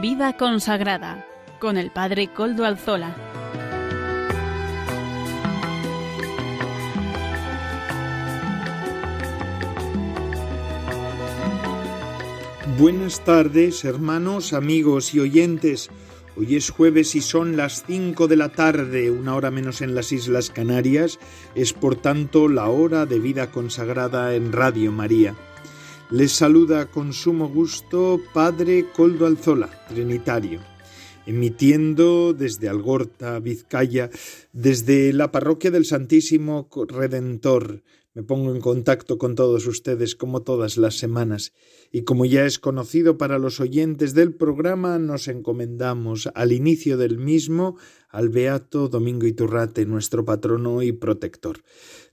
Vida consagrada con el Padre Coldo Alzola. Buenas tardes, hermanos, amigos y oyentes. Hoy es jueves y son las 5 de la tarde, una hora menos en las Islas Canarias. Es por tanto la hora de vida consagrada en Radio María. Les saluda con sumo gusto Padre Coldo Alzola, Trinitario, emitiendo desde Algorta, Vizcaya, desde la parroquia del Santísimo Redentor. Me pongo en contacto con todos ustedes como todas las semanas y como ya es conocido para los oyentes del programa, nos encomendamos al inicio del mismo al Beato Domingo Iturrate, nuestro patrono y protector.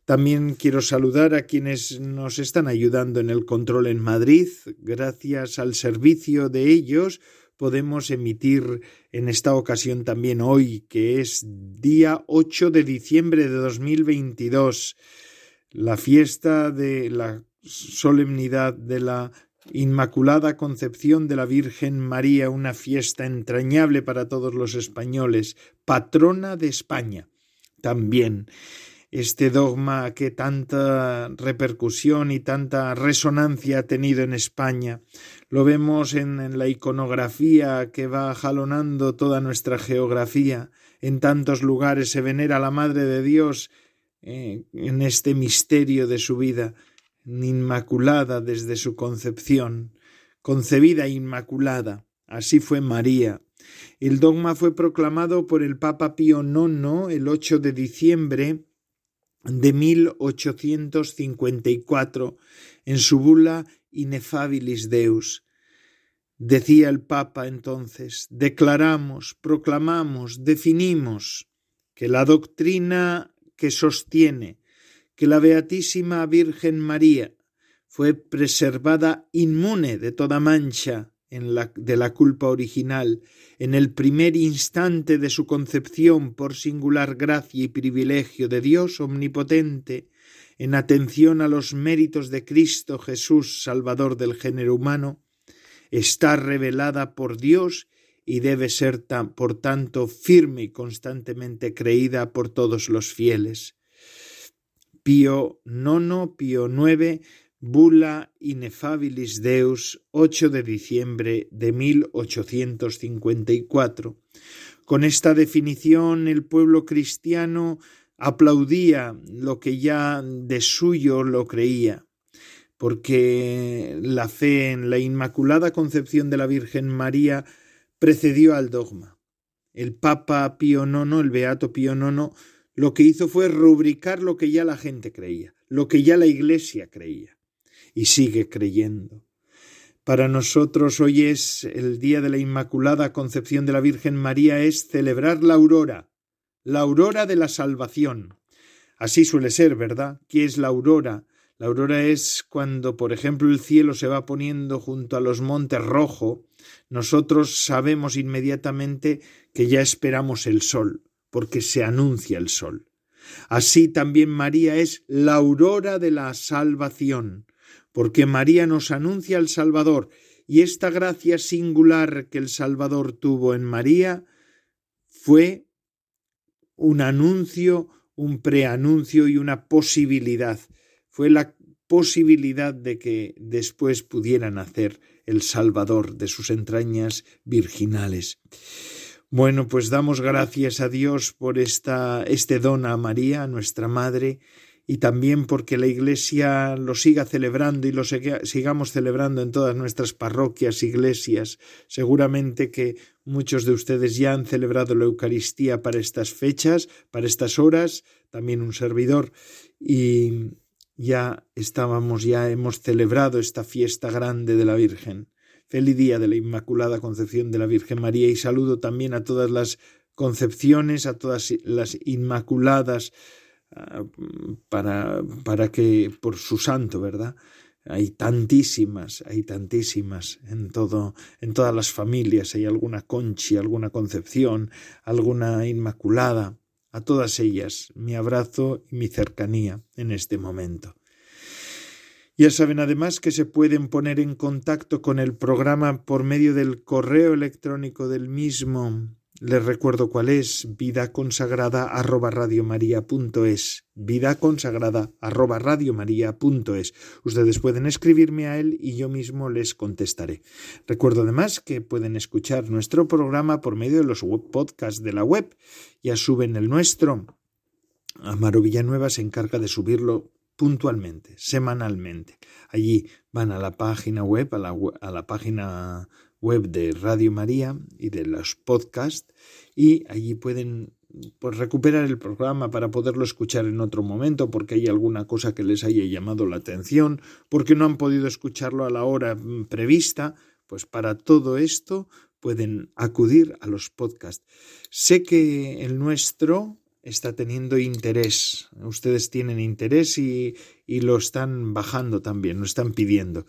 También quiero saludar a quienes nos están ayudando en el control en Madrid. Gracias al servicio de ellos podemos emitir en esta ocasión también hoy, que es día 8 de diciembre de 2022, la fiesta de la solemnidad de la Inmaculada Concepción de la Virgen María, una fiesta entrañable para todos los españoles, patrona de España. También este dogma que tanta repercusión y tanta resonancia ha tenido en España. Lo vemos en, la iconografía que va jalonando toda nuestra geografía. En tantos lugares se venera a la Madre de Dios eh, en este misterio de su vida, inmaculada desde su concepción, concebida inmaculada. Así fue María. El dogma fue proclamado por el Papa Pío IX el 8 de diciembre de 1854 en su bula Inefabilis Deus. Decía el Papa entonces, declaramos, proclamamos, definimos que la doctrina que sostiene que la Beatísima Virgen María fue preservada inmune de toda mancha de la culpa original, en el primer instante de su concepción por singular gracia y privilegio de Dios omnipotente, en atención a los méritos de Cristo Jesús, Salvador del género humano, está revelada por Dios y debe ser por tanto firme y constantemente creída por todos los fieles. Pío IX, Pío IX Bula Inefabilis Deus, 8 de diciembre de 1854. Con esta definición el pueblo cristiano aplaudía lo que ya de suyo lo creía, porque la fe en la Inmaculada Concepción de la Virgen María precedió al dogma. El Papa Pío IX, el Beato Pío IX, lo que hizo fue rubricar lo que ya la gente creía, lo que ya la Iglesia creía y sigue creyendo. Para nosotros hoy es el día de la Inmaculada Concepción de la Virgen María, es celebrar la aurora, la aurora de la salvación. Así suele ser, ¿verdad? ¿Qué es la aurora? La aurora es cuando, por ejemplo, el cielo se va poniendo junto a los montes rojo, nosotros sabemos inmediatamente que ya esperamos el sol, porque se anuncia el sol. Así también María es la aurora de la salvación, porque María nos anuncia al Salvador, y esta gracia singular que el Salvador tuvo en María fue un anuncio, un preanuncio y una posibilidad. Fue la posibilidad de que después pudiera nacer el Salvador de sus entrañas virginales. Bueno, pues damos gracias a Dios por esta, este don a María, nuestra Madre, y también porque la Iglesia lo siga celebrando y lo sigamos celebrando en todas nuestras parroquias, iglesias. Seguramente que muchos de ustedes ya han celebrado la Eucaristía para estas fechas, para estas horas, también un servidor, y ya estábamos, ya hemos celebrado esta fiesta grande de la Virgen. Feliz día de la Inmaculada Concepción de la Virgen María y saludo también a todas las concepciones, a todas las Inmaculadas, para, para que por su santo, ¿verdad? Hay tantísimas, hay tantísimas en todo, en todas las familias, hay alguna conchi, alguna concepción, alguna inmaculada, a todas ellas mi abrazo y mi cercanía en este momento. Ya saben además que se pueden poner en contacto con el programa por medio del correo electrónico del mismo. Les recuerdo cuál es vida consagrada arroba radiomaria.es vida consagrada arroba Ustedes pueden escribirme a él y yo mismo les contestaré. Recuerdo además que pueden escuchar nuestro programa por medio de los web podcasts de la web. Ya suben el nuestro. Amaro Villanueva se encarga de subirlo puntualmente, semanalmente. Allí van a la página web, a la, a la página web de Radio María y de los podcasts y allí pueden pues, recuperar el programa para poderlo escuchar en otro momento porque hay alguna cosa que les haya llamado la atención, porque no han podido escucharlo a la hora mm, prevista, pues para todo esto pueden acudir a los podcasts. Sé que el nuestro está teniendo interés. Ustedes tienen interés y, y, lo están bajando también, lo están pidiendo.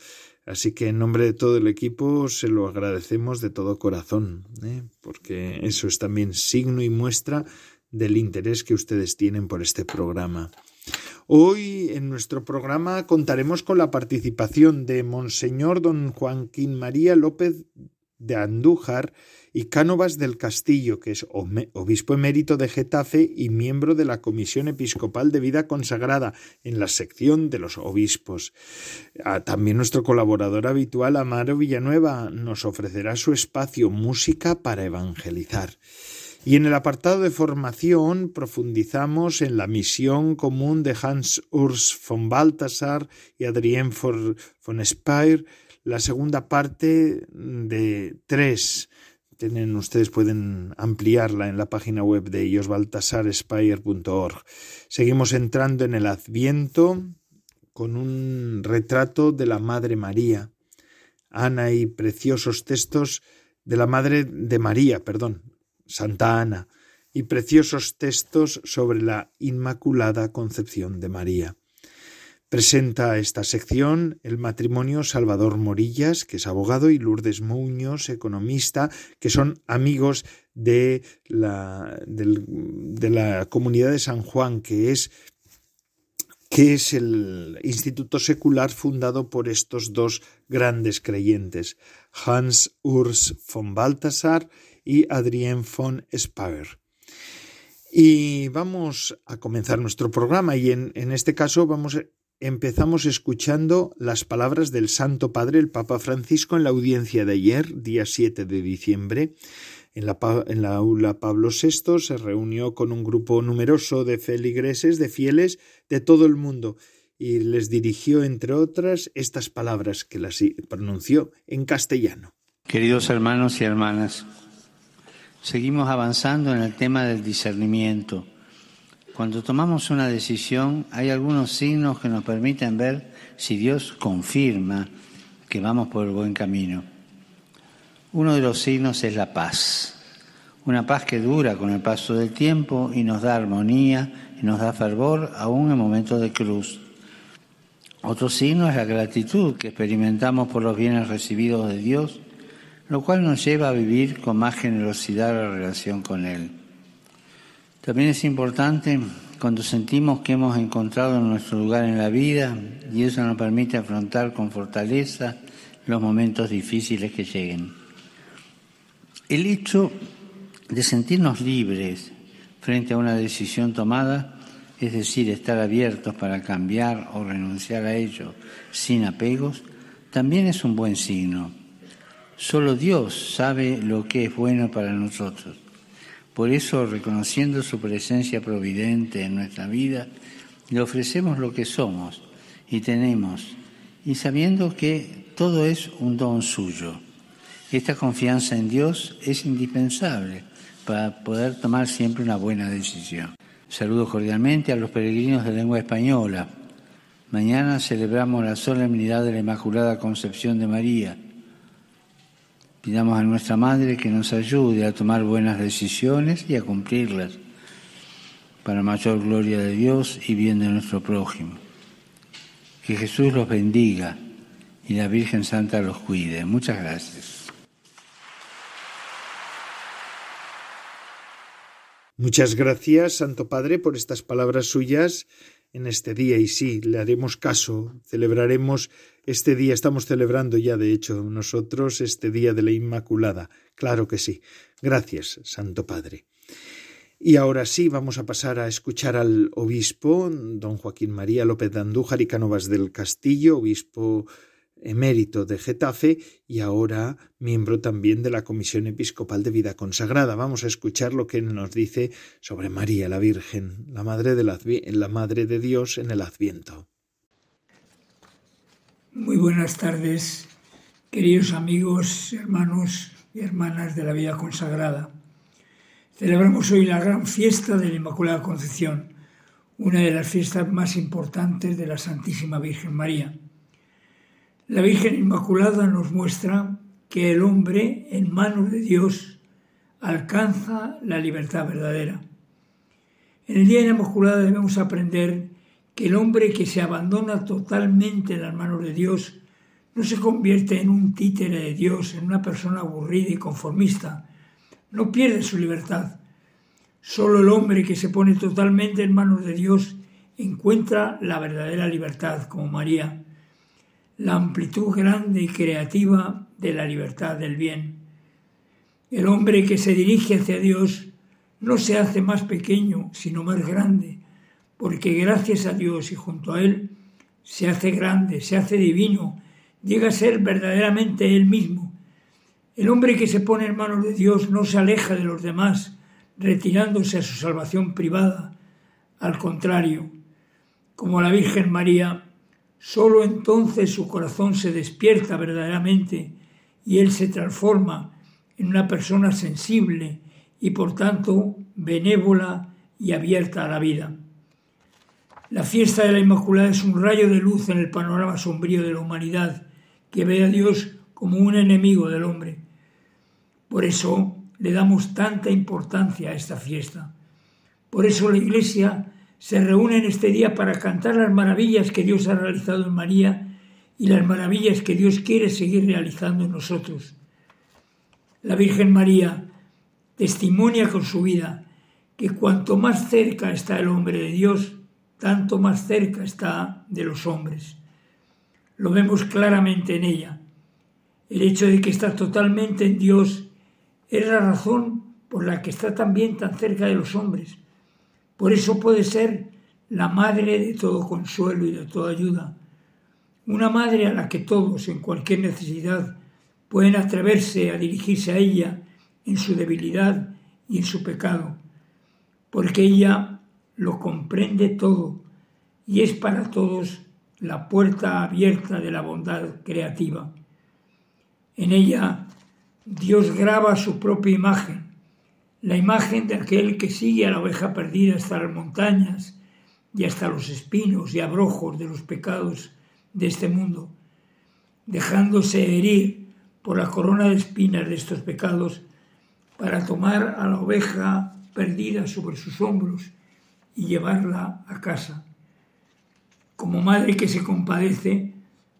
Así que en nombre de todo el equipo se lo agradecemos de todo corazón, ¿eh? porque eso es también signo y muestra del interés que ustedes tienen por este programa. Hoy en nuestro programa contaremos con la participación de Monseñor don Joaquín María López de Andújar y Cánovas del Castillo, que es obispo emérito de Getafe y miembro de la Comisión Episcopal de Vida Consagrada en la sección de los obispos. Ah, también nuestro colaborador habitual, Amaro Villanueva, nos ofrecerá su espacio Música para Evangelizar. Y en el apartado de formación profundizamos en la misión común de Hans Urs von Balthasar y Adrien von Speyer, la segunda parte de tres tienen, ustedes pueden ampliarla en la página web de ellos, baltasarespire.org. Seguimos entrando en el Adviento con un retrato de la Madre María. Ana y preciosos textos de la Madre de María, perdón, Santa Ana, y preciosos textos sobre la Inmaculada Concepción de María. Presenta esta sección el matrimonio Salvador Morillas, que es abogado, y Lourdes Muñoz, economista, que son amigos de la, la comunidad de San Juan, que es, que es el instituto secular fundado por estos dos grandes creyentes, Hans Urs von Balthasar y Adrien von Speyer. Y vamos a comenzar nuestro programa y en, en este caso vamos empezamos escuchando las palabras del Santo Padre, el Papa Francisco, en la audiencia de ayer, día 7 de diciembre. En la, en la aula Pablo VI se reunió con un grupo numeroso de feligreses, de fieles de todo el mundo, y les dirigió, entre otras, estas palabras que las pronunció en castellano. Queridos hermanos y hermanas, seguimos avanzando en el tema del discernimiento cuando tomamos una decisión hay algunos signos que nos permiten ver si Dios confirma que vamos por el buen camino. Uno de los signos es la paz, una paz que dura con el paso del tiempo y nos da armonía y nos da fervor aún en momentos de cruz. Otro signo es la gratitud que experimentamos por los bienes recibidos de Dios, lo cual nos lleva a vivir con más generosidad la relación con Él. También es importante cuando sentimos que hemos encontrado nuestro lugar en la vida y eso nos permite afrontar con fortaleza los momentos difíciles que lleguen. El hecho de sentirnos libres frente a una decisión tomada, es decir, estar abiertos para cambiar o renunciar a ello sin apegos, también es un buen signo. Solo Dios sabe lo que es bueno para nosotros. Por eso, reconociendo su presencia providente en nuestra vida, le ofrecemos lo que somos y tenemos, y sabiendo que todo es un don suyo. Esta confianza en Dios es indispensable para poder tomar siempre una buena decisión. Saludo cordialmente a los peregrinos de lengua española. Mañana celebramos la solemnidad de la Inmaculada Concepción de María Pidamos a nuestra Madre que nos ayude a tomar buenas decisiones y a cumplirlas para mayor gloria de Dios y bien de nuestro prójimo. Que Jesús los bendiga y la Virgen Santa los cuide. Muchas gracias. Muchas gracias, Santo Padre, por estas palabras suyas en este día y sí, le haremos caso, celebraremos este día, estamos celebrando ya de hecho nosotros este día de la Inmaculada, claro que sí. Gracias, Santo Padre. Y ahora sí, vamos a pasar a escuchar al obispo, don Joaquín María López de Andújar y Cánovas del Castillo, obispo emérito de Getafe y ahora miembro también de la Comisión Episcopal de Vida Consagrada. Vamos a escuchar lo que nos dice sobre María la Virgen, la Madre de, la Madre de Dios en el Adviento. Muy buenas tardes, queridos amigos, hermanos y hermanas de la vida consagrada. Celebramos hoy la gran fiesta de la Inmaculada Concepción, una de las fiestas más importantes de la Santísima Virgen María. La Virgen Inmaculada nos muestra que el hombre en manos de Dios alcanza la libertad verdadera. En el Día de la Inmaculada debemos aprender que el hombre que se abandona totalmente en las manos de Dios no se convierte en un títere de Dios, en una persona aburrida y conformista, no pierde su libertad. Solo el hombre que se pone totalmente en manos de Dios encuentra la verdadera libertad, como María la amplitud grande y creativa de la libertad del bien. El hombre que se dirige hacia Dios no se hace más pequeño, sino más grande, porque gracias a Dios y junto a Él se hace grande, se hace divino, llega a ser verdaderamente Él mismo. El hombre que se pone en manos de Dios no se aleja de los demás, retirándose a su salvación privada. Al contrario, como la Virgen María, Solo entonces su corazón se despierta verdaderamente y él se transforma en una persona sensible y por tanto benévola y abierta a la vida. La fiesta de la Inmaculada es un rayo de luz en el panorama sombrío de la humanidad que ve a Dios como un enemigo del hombre. Por eso le damos tanta importancia a esta fiesta. Por eso la Iglesia se reúnen este día para cantar las maravillas que Dios ha realizado en María y las maravillas que Dios quiere seguir realizando en nosotros. La Virgen María testimonia con su vida que cuanto más cerca está el hombre de Dios, tanto más cerca está de los hombres. Lo vemos claramente en ella. El hecho de que está totalmente en Dios es la razón por la que está también tan cerca de los hombres por eso puede ser la madre de todo consuelo y de toda ayuda. Una madre a la que todos, en cualquier necesidad, pueden atreverse a dirigirse a ella en su debilidad y en su pecado, porque ella lo comprende todo y es para todos la puerta abierta de la bondad creativa. En ella Dios graba su propia imagen la imagen de aquel que sigue a la oveja perdida hasta las montañas y hasta los espinos y abrojos de los pecados de este mundo, dejándose herir por la corona de espinas de estos pecados para tomar a la oveja perdida sobre sus hombros y llevarla a casa. Como madre que se compadece,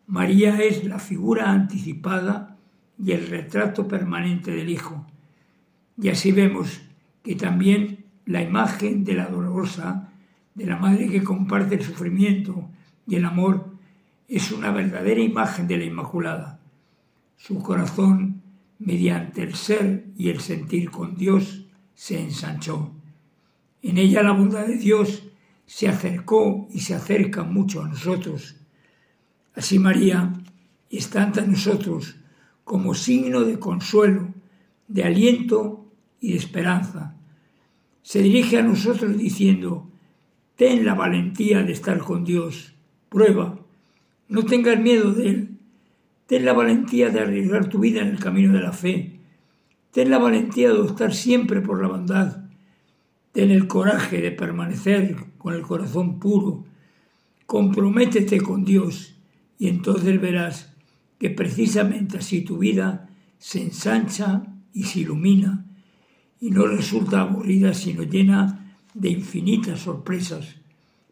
María es la figura anticipada y el retrato permanente del Hijo y así vemos que también la imagen de la dolorosa, de la madre que comparte el sufrimiento y el amor, es una verdadera imagen de la Inmaculada. Su corazón, mediante el ser y el sentir con Dios, se ensanchó. En ella la bondad de Dios se acercó y se acerca mucho a nosotros. Así María está ante nosotros como signo de consuelo, de aliento y de esperanza. Se dirige a nosotros diciendo, ten la valentía de estar con Dios, prueba, no tengas miedo de Él, ten la valentía de arriesgar tu vida en el camino de la fe, ten la valentía de optar siempre por la bondad, ten el coraje de permanecer con el corazón puro, comprométete con Dios y entonces verás que precisamente así tu vida se ensancha y se ilumina y no resulta aburrida sino llena de infinitas sorpresas,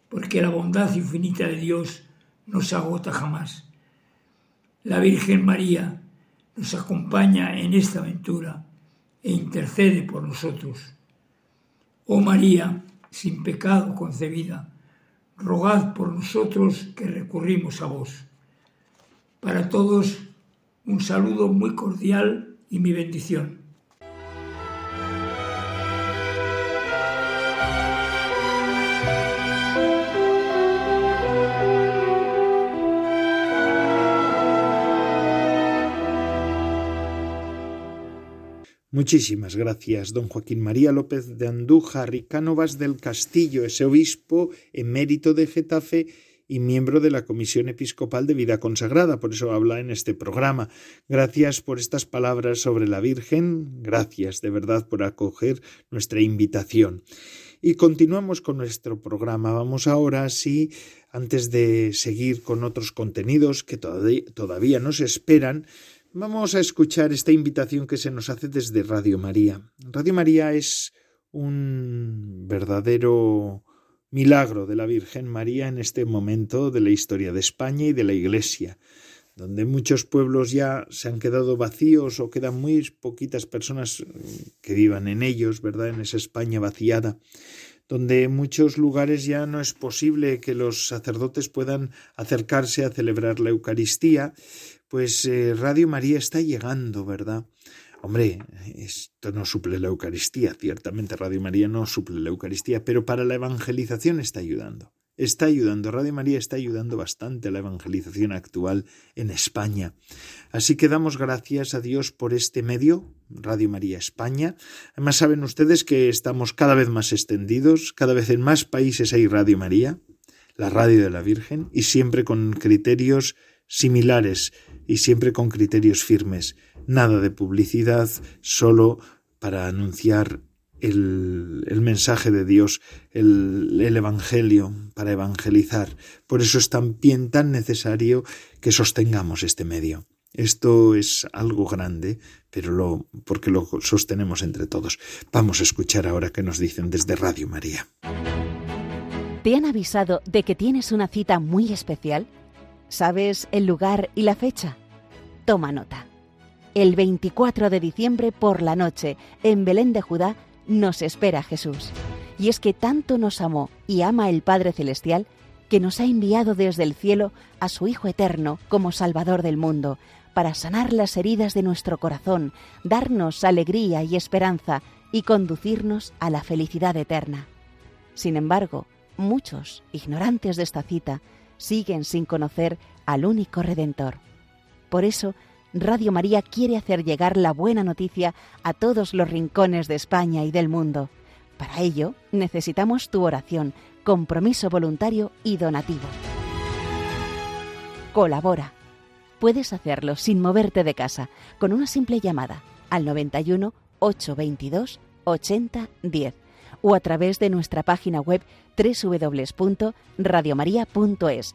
porque la bondad infinita de Dios no se agota jamás. La Virgen María nos acompaña en esta aventura e intercede por nosotros. Oh María, sin pecado concebida, rogad por nosotros que recurrimos a vos. Para todos, un saludo muy cordial y mi bendición. Muchísimas gracias, don Joaquín María López de Andújar y Cánovas del Castillo, ese obispo emérito de Getafe y miembro de la Comisión Episcopal de Vida Consagrada, por eso habla en este programa. Gracias por estas palabras sobre la Virgen, gracias de verdad por acoger nuestra invitación. Y continuamos con nuestro programa. Vamos ahora, sí, antes de seguir con otros contenidos que todavía nos esperan, Vamos a escuchar esta invitación que se nos hace desde Radio María. Radio María es un verdadero milagro de la Virgen María en este momento de la historia de España y de la Iglesia, donde muchos pueblos ya se han quedado vacíos o quedan muy poquitas personas que vivan en ellos, ¿verdad? En esa España vaciada donde en muchos lugares ya no es posible que los sacerdotes puedan acercarse a celebrar la Eucaristía pues eh, Radio María está llegando, ¿verdad? Hombre, esto no suple la Eucaristía, ciertamente Radio María no suple la Eucaristía, pero para la evangelización está ayudando. Está ayudando, Radio María está ayudando bastante a la evangelización actual en España. Así que damos gracias a Dios por este medio, Radio María España. Además saben ustedes que estamos cada vez más extendidos, cada vez en más países hay Radio María, la radio de la Virgen, y siempre con criterios similares y siempre con criterios firmes. Nada de publicidad, solo para anunciar el, el mensaje de Dios, el, el, Evangelio, para evangelizar. Por eso es también tan necesario que sostengamos este medio. Esto es algo grande, pero lo, porque lo sostenemos entre todos. Vamos a escuchar ahora qué nos dicen desde Radio María. ¿Te han avisado de que tienes una cita muy especial? ¿Sabes el lugar y la fecha? Toma nota. El 24 de diciembre por la noche, en Belén de Judá, nos espera Jesús. Y es que tanto nos amó y ama el Padre Celestial que nos ha enviado desde el cielo a su Hijo Eterno como Salvador del mundo, para sanar las heridas de nuestro corazón, darnos alegría y esperanza y conducirnos a la felicidad eterna. Sin embargo, muchos, ignorantes de esta cita, siguen sin conocer al único Redentor. Por eso, Radio María quiere hacer llegar la buena noticia a todos los rincones de España y del mundo. Para ello, necesitamos tu oración, compromiso voluntario y donativo. Colabora. Puedes hacerlo sin moverte de casa, con una simple llamada al 91 822 8010 o a través de nuestra página web www.radiomaria.es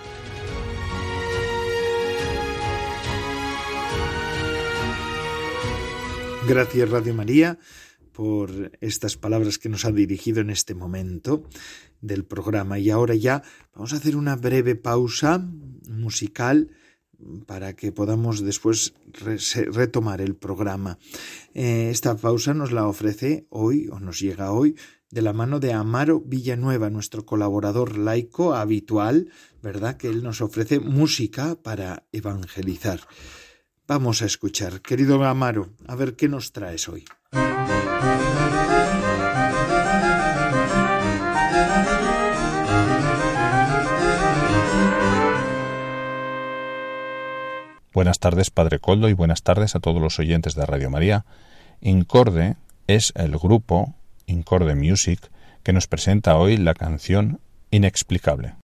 Gracias Radio María por estas palabras que nos ha dirigido en este momento del programa. Y ahora ya vamos a hacer una breve pausa musical para que podamos después retomar el programa. Eh, esta pausa nos la ofrece hoy, o nos llega hoy, de la mano de Amaro Villanueva, nuestro colaborador laico habitual, ¿verdad? Que él nos ofrece música para evangelizar. Vamos a escuchar. Querido Amaro, a ver qué nos traes hoy. Buenas tardes, Padre Coldo, y buenas tardes a todos los oyentes de Radio María. Incorde es el grupo Incorde Music que nos presenta hoy la canción Inexplicable.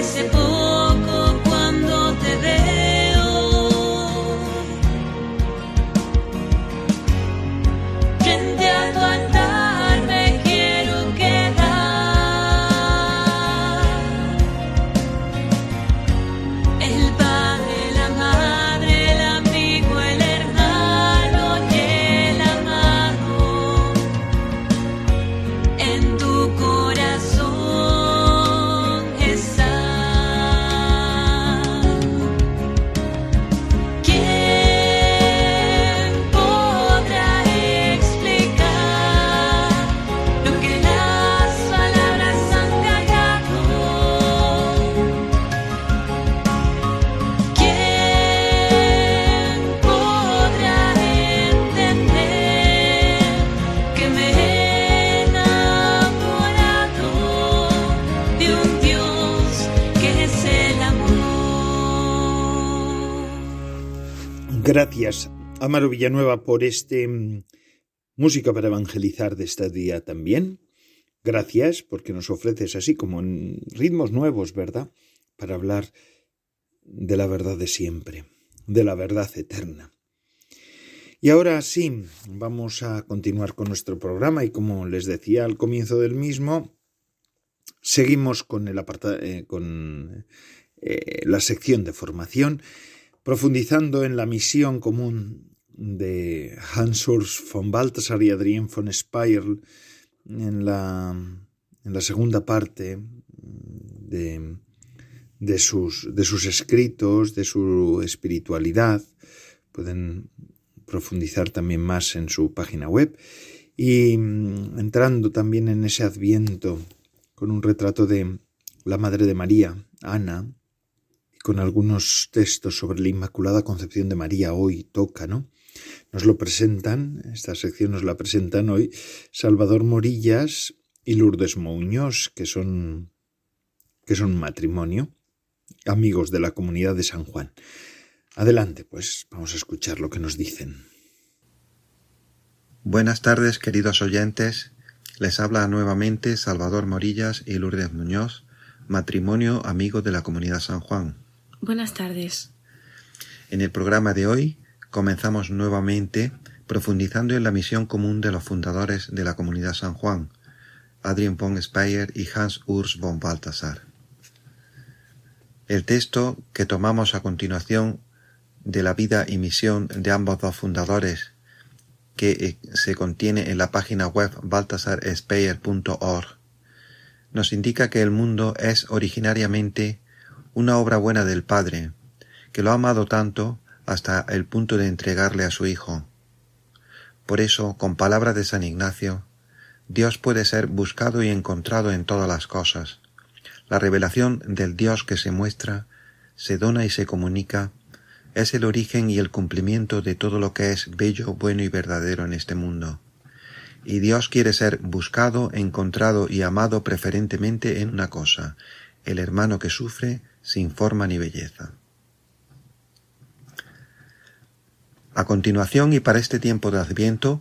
Gracias, Amaro Villanueva, por este mm, música para evangelizar de este día también. Gracias porque nos ofreces así como ritmos nuevos, ¿verdad? Para hablar de la verdad de siempre, de la verdad eterna. Y ahora sí, vamos a continuar con nuestro programa y como les decía al comienzo del mismo, seguimos con el eh, con eh, la sección de formación profundizando en la misión común de Hans Urs von Balthasar y Adrien von Speyer en la, en la segunda parte de, de, sus, de sus escritos, de su espiritualidad. Pueden profundizar también más en su página web y mm, entrando también en ese adviento con un retrato de la Madre de María, Ana, con algunos textos sobre la Inmaculada Concepción de María hoy toca, ¿no? Nos lo presentan, esta sección nos la presentan hoy Salvador Morillas y Lourdes Muñoz, que son que son matrimonio, amigos de la comunidad de San Juan. Adelante, pues vamos a escuchar lo que nos dicen. Buenas tardes, queridos oyentes. Les habla nuevamente Salvador Morillas y Lourdes Muñoz, matrimonio amigo de la Comunidad San Juan. Buenas tardes. En el programa de hoy comenzamos nuevamente profundizando en la misión común de los fundadores de la Comunidad San Juan, Adrien von Speyer y Hans Urs von Balthasar. El texto que tomamos a continuación de la vida y misión de ambos dos fundadores que eh, se contiene en la página web baltasarspeyer.org nos indica que el mundo es originariamente una obra buena del Padre, que lo ha amado tanto hasta el punto de entregarle a su Hijo. Por eso, con palabras de San Ignacio, Dios puede ser buscado y encontrado en todas las cosas. La revelación del Dios que se muestra, se dona y se comunica es el origen y el cumplimiento de todo lo que es bello, bueno y verdadero en este mundo. Y Dios quiere ser buscado, encontrado y amado preferentemente en una cosa, el hermano que sufre sin forma ni belleza. A continuación y para este tiempo de Adviento,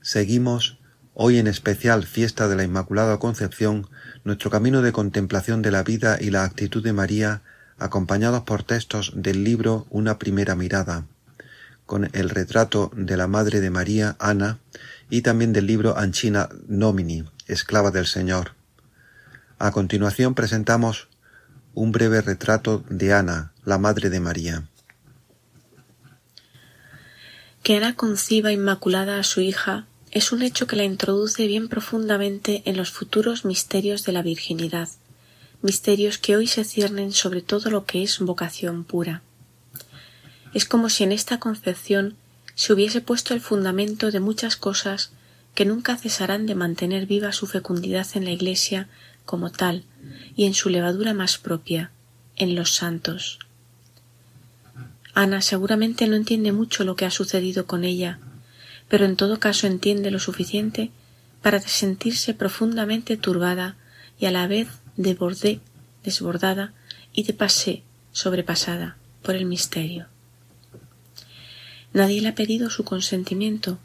seguimos, hoy en especial fiesta de la Inmaculada Concepción, nuestro camino de contemplación de la vida y la actitud de María acompañados por textos del libro Una primera mirada, con el retrato de la Madre de María, Ana, y también del libro Anchina Nomini, Esclava del Señor. A continuación presentamos un breve retrato de Ana, la Madre de María. Que Ana conciba inmaculada a su hija es un hecho que la introduce bien profundamente en los futuros misterios de la virginidad misterios que hoy se ciernen sobre todo lo que es vocación pura. Es como si en esta concepción se hubiese puesto el fundamento de muchas cosas que nunca cesarán de mantener viva su fecundidad en la Iglesia como tal y en su levadura más propia, en los santos. Ana seguramente no entiende mucho lo que ha sucedido con ella, pero en todo caso entiende lo suficiente para sentirse profundamente turbada y a la vez de bordé desbordada y de pasé sobrepasada por el misterio. Nadie le ha pedido su consentimiento,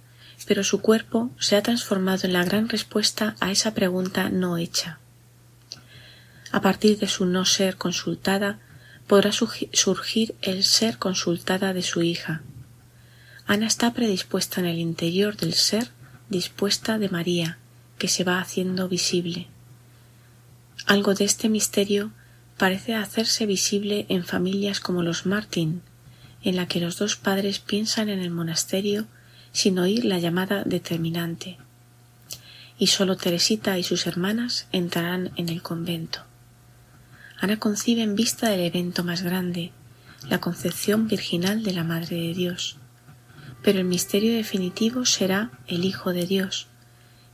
pero su cuerpo se ha transformado en la gran respuesta a esa pregunta no hecha. A partir de su no ser consultada, podrá surgir el ser consultada de su hija. Ana está predispuesta en el interior del ser dispuesta de María, que se va haciendo visible. Algo de este misterio parece hacerse visible en familias como los Martin, en la que los dos padres piensan en el monasterio sin oír la llamada determinante, y sólo Teresita y sus hermanas entrarán en el convento. Ana concibe en vista del evento más grande, la concepción virginal de la Madre de Dios, pero el misterio definitivo será el Hijo de Dios,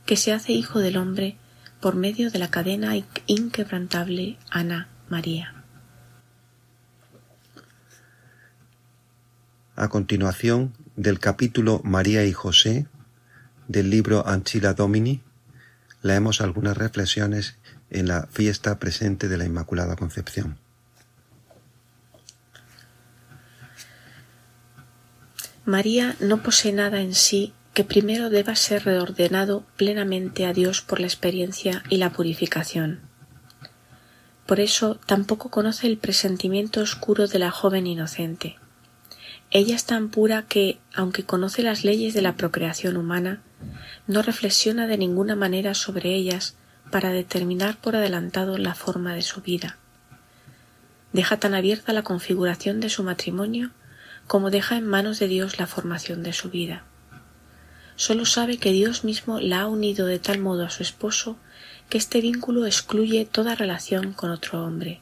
que se hace Hijo del hombre por medio de la cadena inquebrantable Ana María. A continuación del capítulo María y José del libro Anchila Domini, leemos algunas reflexiones en la fiesta presente de la Inmaculada Concepción. María no posee nada en sí que primero deba ser reordenado plenamente a Dios por la experiencia y la purificación. Por eso tampoco conoce el presentimiento oscuro de la joven inocente. Ella es tan pura que, aunque conoce las leyes de la procreación humana, no reflexiona de ninguna manera sobre ellas para determinar por adelantado la forma de su vida. Deja tan abierta la configuración de su matrimonio como deja en manos de Dios la formación de su vida sólo sabe que Dios mismo la ha unido de tal modo a su esposo que este vínculo excluye toda relación con otro hombre.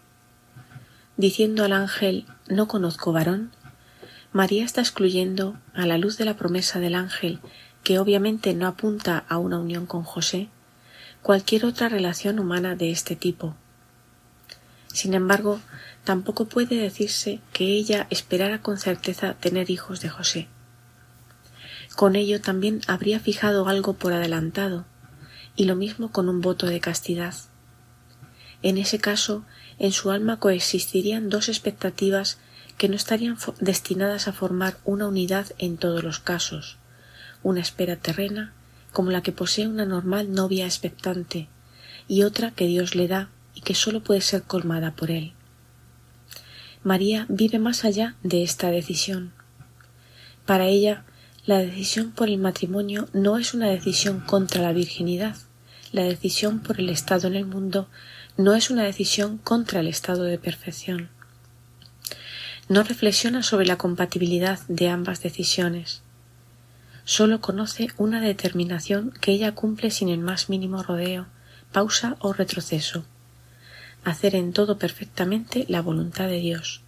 Diciendo al ángel no conozco varón, María está excluyendo, a la luz de la promesa del ángel, que obviamente no apunta a una unión con José, cualquier otra relación humana de este tipo. Sin embargo, tampoco puede decirse que ella esperara con certeza tener hijos de José. Con ello también habría fijado algo por adelantado, y lo mismo con un voto de castidad. En ese caso, en su alma coexistirían dos expectativas que no estarían destinadas a formar una unidad en todos los casos, una espera terrena como la que posee una normal novia expectante y otra que Dios le da y que sólo puede ser colmada por él. María vive más allá de esta decisión. Para ella, la decisión por el matrimonio no es una decisión contra la virginidad. La decisión por el estado en el mundo no es una decisión contra el estado de perfección. No reflexiona sobre la compatibilidad de ambas decisiones. Sólo conoce una determinación que ella cumple sin el más mínimo rodeo, pausa o retroceso hacer en todo perfectamente la voluntad de Dios.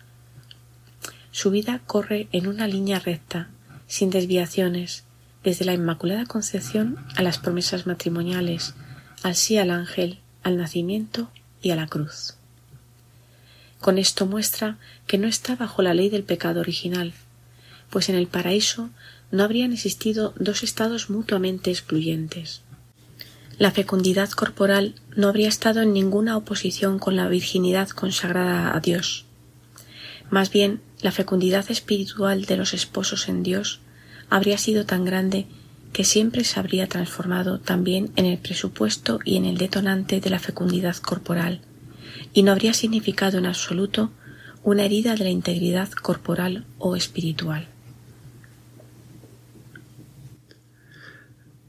Su vida corre en una línea recta, sin desviaciones, desde la Inmaculada Concepción a las promesas matrimoniales, al sí al ángel, al nacimiento y a la cruz. Con esto muestra que no está bajo la ley del pecado original, pues en el paraíso no habrían existido dos estados mutuamente excluyentes. La fecundidad corporal no habría estado en ninguna oposición con la virginidad consagrada a Dios. Más bien, la fecundidad espiritual de los esposos en Dios habría sido tan grande que siempre se habría transformado también en el presupuesto y en el detonante de la fecundidad corporal, y no habría significado en absoluto una herida de la integridad corporal o espiritual.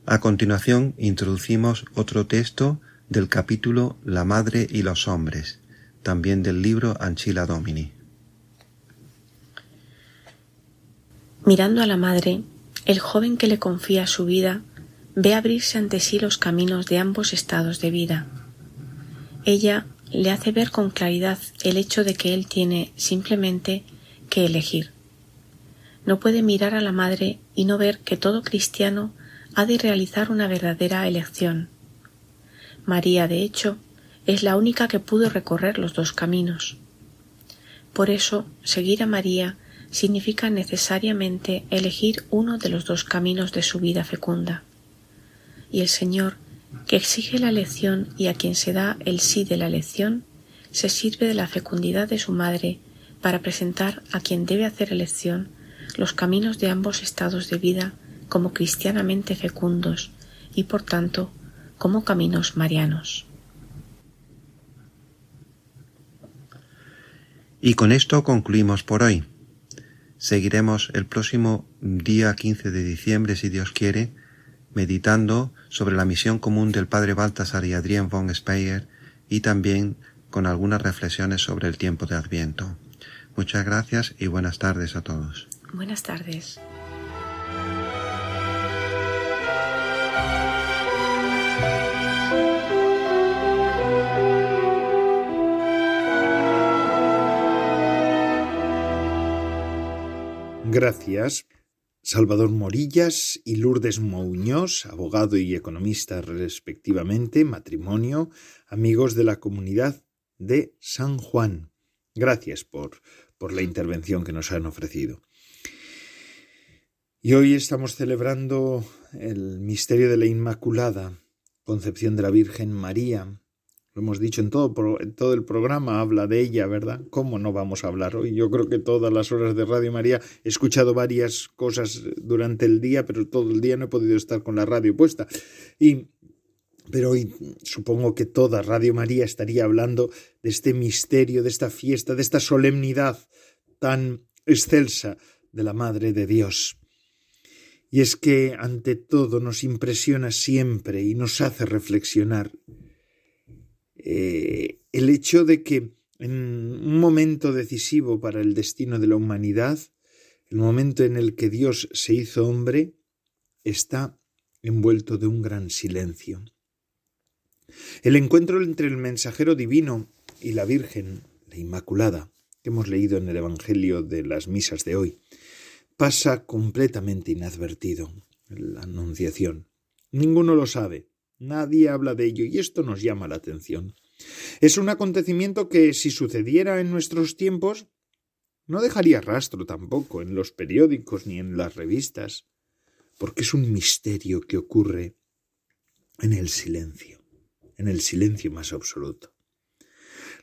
A continuación introducimos otro texto del capítulo La Madre y los Hombres, también del libro Anchila Domini. Mirando a la Madre, el joven que le confía su vida ve abrirse ante sí los caminos de ambos estados de vida. Ella le hace ver con claridad el hecho de que él tiene simplemente que elegir. No puede mirar a la Madre y no ver que todo cristiano ha de realizar una verdadera elección. María, de hecho, es la única que pudo recorrer los dos caminos. Por eso, seguir a María significa necesariamente elegir uno de los dos caminos de su vida fecunda. Y el Señor, que exige la elección y a quien se da el sí de la elección, se sirve de la fecundidad de su madre para presentar a quien debe hacer elección los caminos de ambos estados de vida como cristianamente fecundos y por tanto como caminos marianos. Y con esto concluimos por hoy. Seguiremos el próximo día 15 de diciembre, si Dios quiere, meditando sobre la misión común del Padre Baltasar y Adrián von Speyer y también con algunas reflexiones sobre el tiempo de Adviento. Muchas gracias y buenas tardes a todos. Buenas tardes. Gracias. Salvador Morillas y Lourdes Mouños, abogado y economista respectivamente, matrimonio, amigos de la comunidad de San Juan. Gracias por, por la intervención que nos han ofrecido. Y hoy estamos celebrando el misterio de la Inmaculada, Concepción de la Virgen María, lo hemos dicho en todo, el programa, habla de ella, ¿verdad? ¿Cómo no vamos a hablar hoy? Yo creo que todas las horas de Radio María he escuchado varias cosas durante el día, pero todo el día no he podido estar con la radio puesta. Y pero hoy supongo que toda Radio María estaría hablando de este misterio, de esta fiesta, de esta solemnidad tan excelsa de la Madre de Dios. Y es que ante todo nos impresiona siempre y nos hace reflexionar eh, el hecho de que en un momento decisivo para el destino de la humanidad, el momento en el que Dios se hizo hombre, está envuelto de un gran silencio. El encuentro entre el mensajero divino y la Virgen, la Inmaculada, que hemos leído en el Evangelio de las misas de hoy, pasa completamente inadvertido, la Anunciación. Ninguno lo sabe, Nadie habla de ello y esto nos llama la atención. Es un acontecimiento que, si sucediera en nuestros tiempos, no dejaría rastro tampoco en los periódicos ni en las revistas, porque es un misterio que ocurre en el silencio, en el silencio más absoluto.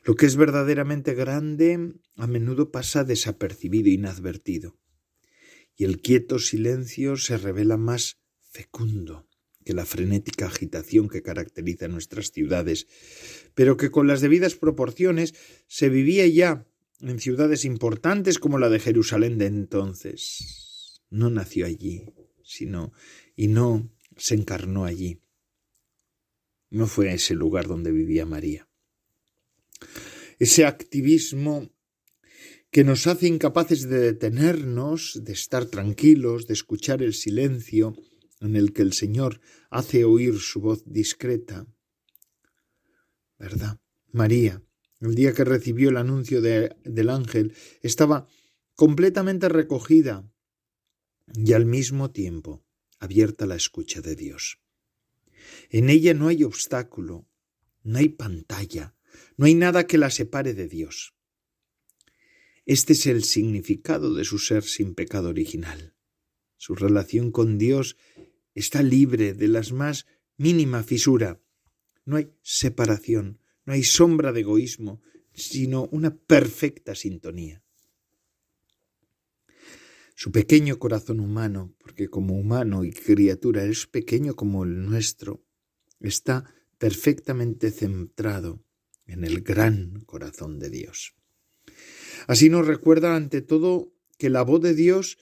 Lo que es verdaderamente grande a menudo pasa desapercibido, inadvertido, y el quieto silencio se revela más fecundo que la frenética agitación que caracteriza nuestras ciudades, pero que con las debidas proporciones se vivía ya en ciudades importantes como la de Jerusalén de entonces. No nació allí, sino y no se encarnó allí. No fue ese lugar donde vivía María. Ese activismo que nos hace incapaces de detenernos, de estar tranquilos, de escuchar el silencio en el que el Señor hace oír su voz discreta. ¿Verdad? María, el día que recibió el anuncio del ángel, estaba completamente recogida y al mismo tiempo abierta la escucha de Dios. En ella no hay obstáculo, no hay pantalla, no hay nada que la separe de Dios. Este es el significado de su ser sin pecado original. Su relación con Dios está libre de las más mínima fisura. No hay separación, no hay sombra de egoísmo, sino una perfecta sintonía. Su pequeño corazón humano, porque como humano y criatura es pequeño como el nuestro, está perfectamente centrado en el gran corazón de Dios. Así nos recuerda ante todo que la voz de Dios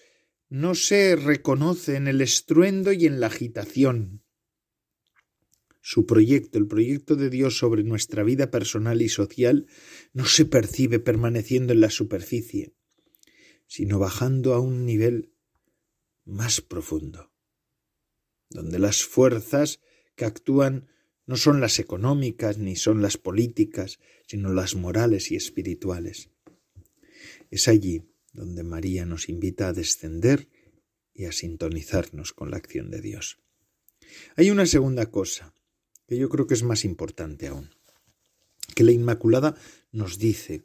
no se reconoce en el estruendo y en la agitación. Su proyecto, el proyecto de Dios sobre nuestra vida personal y social, no se percibe permaneciendo en la superficie, sino bajando a un nivel más profundo, donde las fuerzas que actúan no son las económicas ni son las políticas, sino las morales y espirituales. Es allí donde María nos invita a descender y a sintonizarnos con la acción de Dios. Hay una segunda cosa que yo creo que es más importante aún, que la Inmaculada nos dice,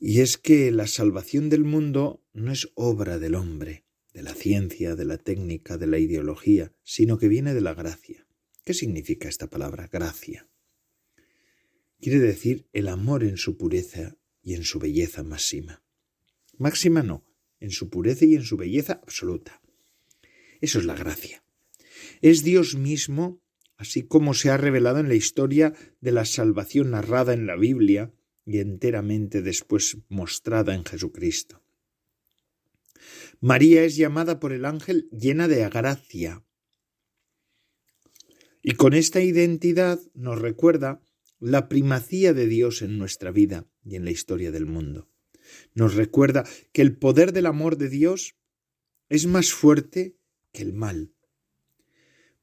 y es que la salvación del mundo no es obra del hombre, de la ciencia, de la técnica, de la ideología, sino que viene de la gracia. ¿Qué significa esta palabra gracia? Quiere decir el amor en su pureza y en su belleza máxima. Máxima no, en su pureza y en su belleza absoluta. Eso es la gracia. Es Dios mismo, así como se ha revelado en la historia de la salvación narrada en la Biblia y enteramente después mostrada en Jesucristo. María es llamada por el ángel llena de gracia, y con esta identidad nos recuerda la primacía de Dios en nuestra vida y en la historia del mundo. Nos recuerda que el poder del amor de Dios es más fuerte que el mal.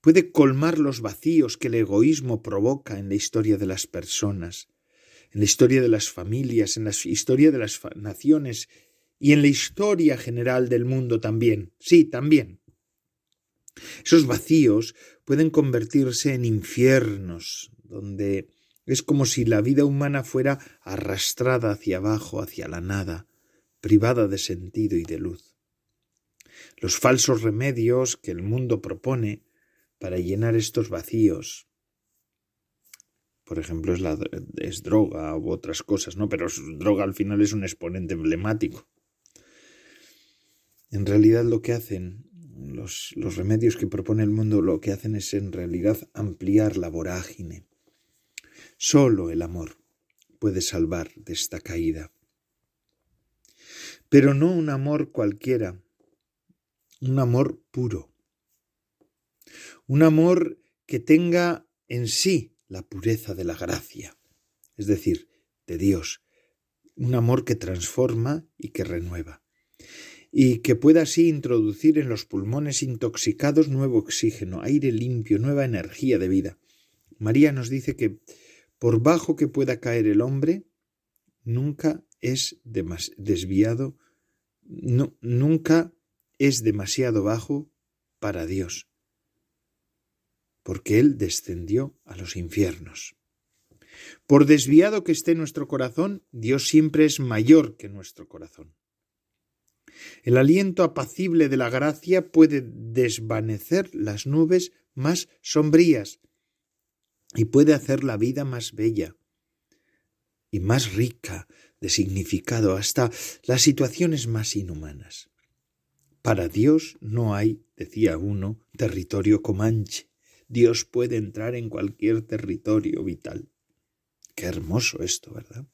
Puede colmar los vacíos que el egoísmo provoca en la historia de las personas, en la historia de las familias, en la historia de las naciones y en la historia general del mundo también. Sí, también. Esos vacíos pueden convertirse en infiernos, donde es como si la vida humana fuera arrastrada hacia abajo, hacia la nada, privada de sentido y de luz. Los falsos remedios que el mundo propone para llenar estos vacíos, por ejemplo, es, la, droga u otras cosas, ¿no? Pero droga al final es un exponente emblemático. En realidad lo que hacen los, remedios que propone el mundo lo que hacen es en realidad ampliar la vorágine. Solo el amor puede salvar de esta caída. Pero no un amor cualquiera, un amor puro. Un amor que tenga en sí la pureza de la gracia, es decir, de Dios. Un amor que transforma y que renueva y que pueda así introducir en los pulmones intoxicados nuevo oxígeno, aire limpio, nueva energía de vida. María nos dice que por bajo que pueda caer el hombre, nunca es desviado, nunca es demasiado bajo para Dios, porque Él descendió a los infiernos. Por desviado que esté nuestro corazón, Dios siempre es mayor que nuestro corazón. El aliento apacible de la gracia puede desvanecer las nubes más sombrías y puede hacer la vida más bella y más rica de significado hasta las situaciones más inhumanas. Para Dios no hay, decía uno, territorio comanche. Dios puede entrar en cualquier territorio vital. Qué hermoso esto, ¿verdad?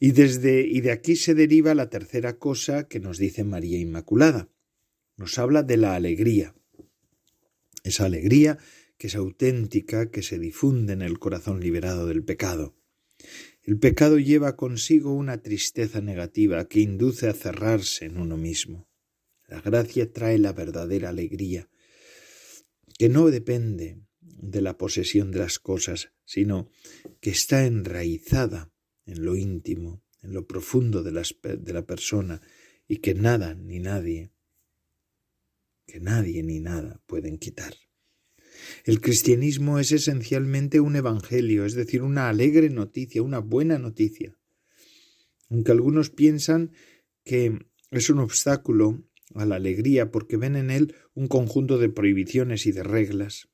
Y desde y de aquí se deriva la tercera cosa que nos dice María Inmaculada. Nos habla de la alegría. Esa alegría que es auténtica, que se difunde en el corazón liberado del pecado. El pecado lleva consigo una tristeza negativa que induce a cerrarse en uno mismo. La gracia trae la verdadera alegría, que no depende de la posesión de las cosas, sino que está enraizada en lo íntimo, en lo profundo de, de la persona, y que nada ni nadie, que nadie ni nada pueden quitar. El cristianismo es esencialmente un evangelio, es decir, una alegre noticia, una buena noticia. Aunque algunos piensan que es un obstáculo a la alegría porque ven en él un conjunto de prohibiciones y de reglas.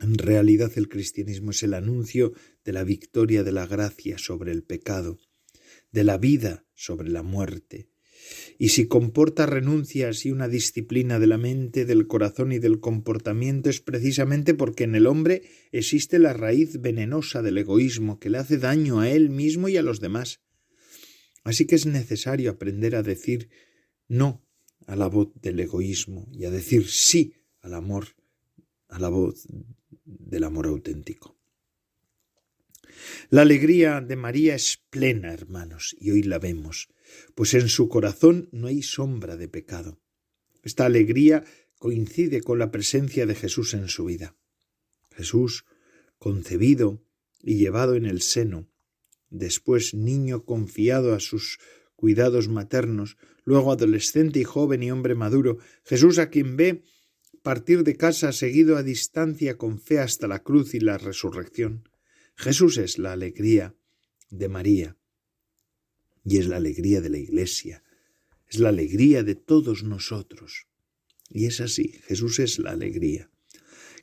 En realidad el cristianismo es el anuncio de la victoria de la gracia sobre el pecado, de la vida sobre la muerte. Y si comporta renuncias y una disciplina de la mente, del corazón y del comportamiento es precisamente porque en el hombre existe la raíz venenosa del egoísmo que le hace daño a él mismo y a los demás. Así que es necesario aprender a decir no a la voz del egoísmo y a decir sí al amor, a la voz del amor auténtico. La alegría de María es plena, hermanos, y hoy la vemos, pues en su corazón no hay sombra de pecado. Esta alegría coincide con la presencia de Jesús en su vida. Jesús, concebido y llevado en el seno, después niño confiado a sus cuidados maternos, luego adolescente y joven y hombre maduro, Jesús a quien ve partir de casa seguido a distancia con fe hasta la cruz y la resurrección. Jesús es la alegría de María y es la alegría de la Iglesia, es la alegría de todos nosotros. Y es así, Jesús es la alegría.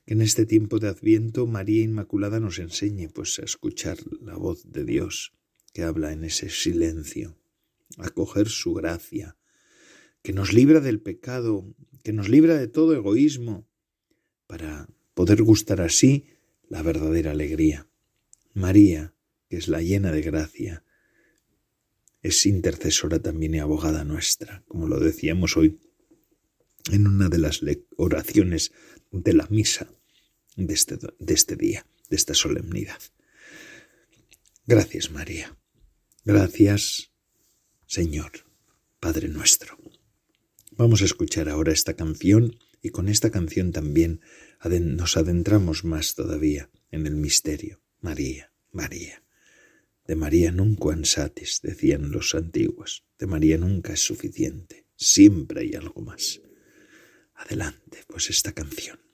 Que en este tiempo de Adviento María Inmaculada nos enseñe pues a escuchar la voz de Dios que habla en ese silencio, a coger su gracia, que nos libra del pecado, que nos libra de todo egoísmo, para poder gustar así la verdadera alegría. María, que es la llena de gracia, es intercesora también y abogada nuestra, como lo decíamos hoy en una de las oraciones de la misa de este, de este día, de esta solemnidad. Gracias María. Gracias Señor, Padre nuestro. Vamos a escuchar ahora esta canción y con esta canción también nos adentramos más todavía en el misterio. María, María. De María nunca ansatis, decían los antiguos. De María nunca es suficiente. Siempre hay algo más. Adelante, pues esta canción.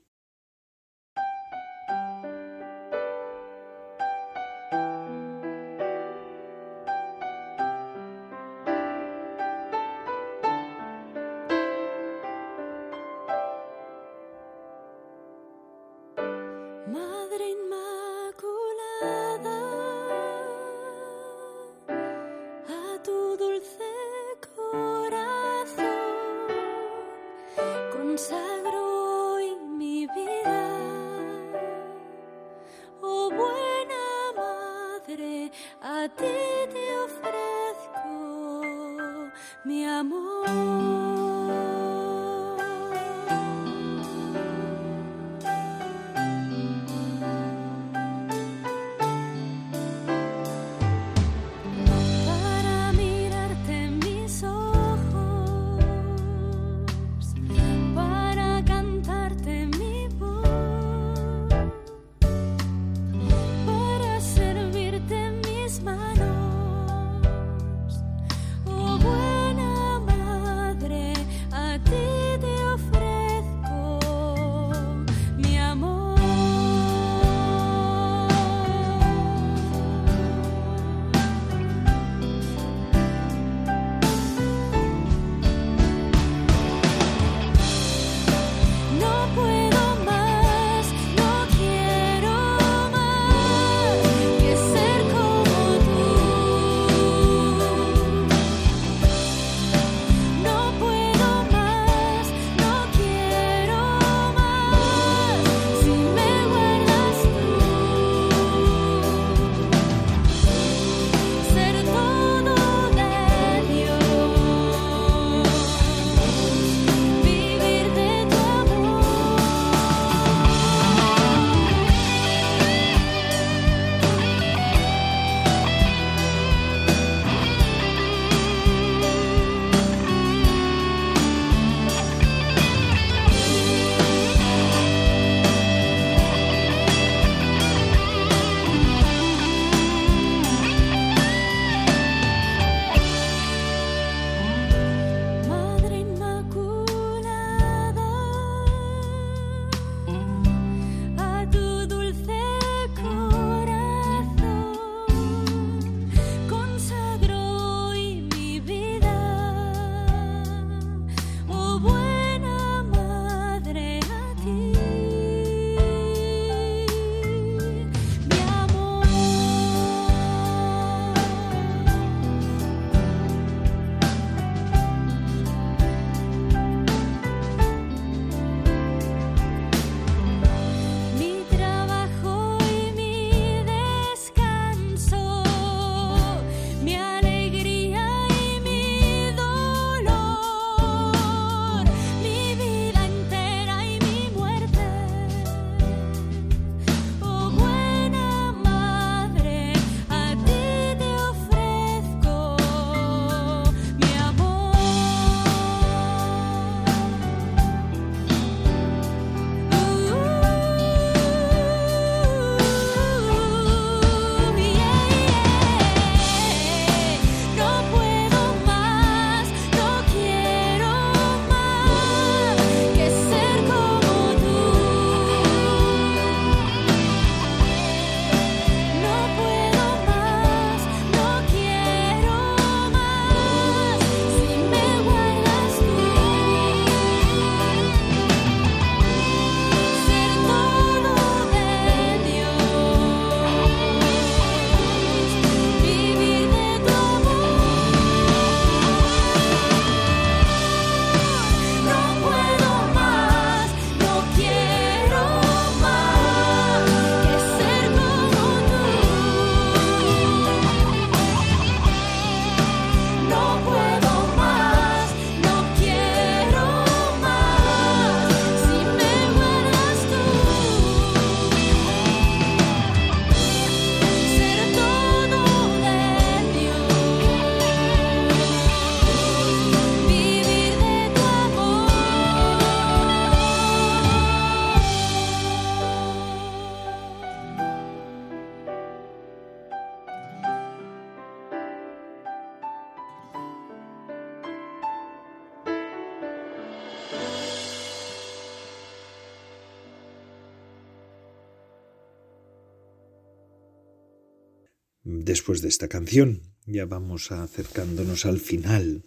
Esta canción. Ya vamos acercándonos al final,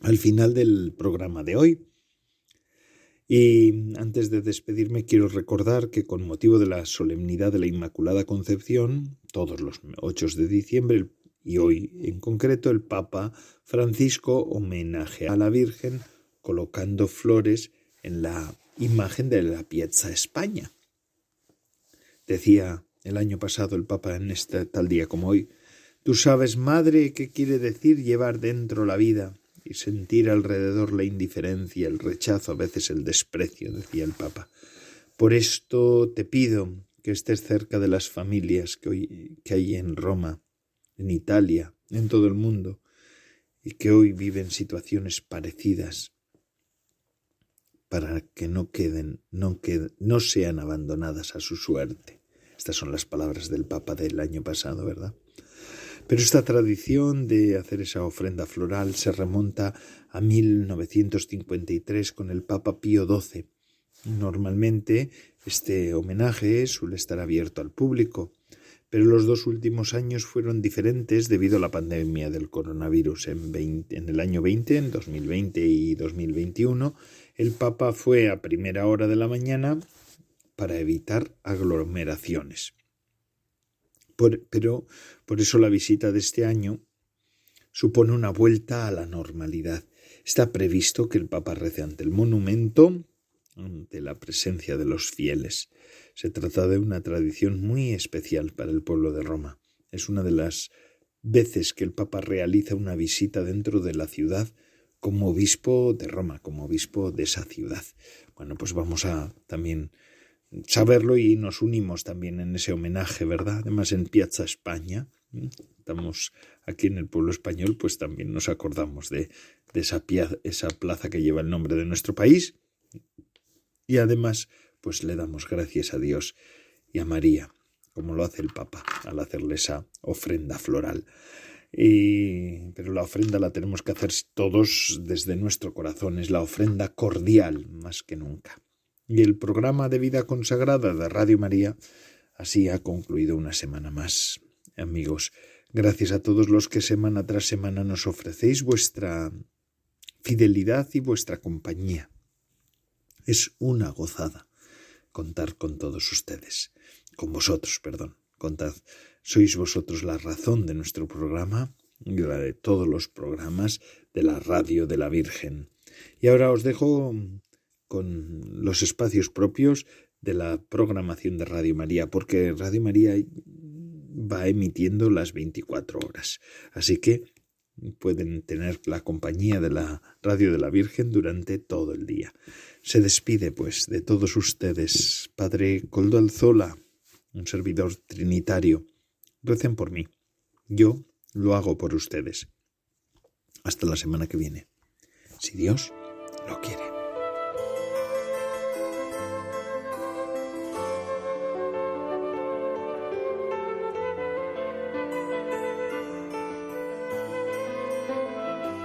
al final del programa de hoy. Y antes de despedirme quiero recordar que con motivo de la solemnidad de la Inmaculada Concepción, todos los 8 de diciembre y hoy en concreto el Papa Francisco homenaje a la Virgen colocando flores en la imagen de la Piazza España. Decía el año pasado el Papa en este tal día como hoy, Tú sabes, madre, qué quiere decir llevar dentro la vida y sentir alrededor la indiferencia, el rechazo, a veces el desprecio, decía el Papa. Por esto te pido que estés cerca de las familias que, hoy, que hay en Roma, en Italia, en todo el mundo, y que hoy viven situaciones parecidas, para que no queden, no, queden, no sean abandonadas a su suerte. Estas son las palabras del Papa del año pasado, ¿verdad? Pero esta tradición de hacer esa ofrenda floral se remonta a 1953 con el Papa Pío XII. Normalmente este homenaje suele estar abierto al público, pero los dos últimos años fueron diferentes debido a la pandemia del coronavirus. En, en el año 20, en 2020 y 2021, el Papa fue a primera hora de la mañana para evitar aglomeraciones pero por eso la visita de este año supone una vuelta a la normalidad. Está previsto que el Papa rece ante el monumento, ante la presencia de los fieles. Se trata de una tradición muy especial para el pueblo de Roma. Es una de las veces que el Papa realiza una visita dentro de la ciudad como obispo de Roma, como obispo de esa ciudad. Bueno, pues vamos a también saberlo y nos unimos también en ese homenaje, ¿verdad? Además en Piazza España, estamos aquí en el pueblo español, pues también nos acordamos de, de esa, esa plaza que lleva el nombre de nuestro país y además pues le damos gracias a Dios y a María, como lo hace el Papa al hacerle esa ofrenda floral. Y, pero la ofrenda la tenemos que hacer todos desde nuestro corazón, es la ofrenda cordial más que nunca. Y el programa de vida consagrada de Radio María así ha concluido una semana más. Amigos, gracias a todos los que semana tras semana nos ofrecéis vuestra fidelidad y vuestra compañía. Es una gozada contar con todos ustedes, con vosotros, perdón. Contad, sois vosotros la razón de nuestro programa y la de todos los programas de la radio de la Virgen. Y ahora os dejo con los espacios propios de la programación de Radio María, porque Radio María va emitiendo las 24 horas. Así que pueden tener la compañía de la Radio de la Virgen durante todo el día. Se despide, pues, de todos ustedes, Padre Coldo Alzola, un servidor trinitario. Recen por mí. Yo lo hago por ustedes. Hasta la semana que viene, si Dios lo quiere.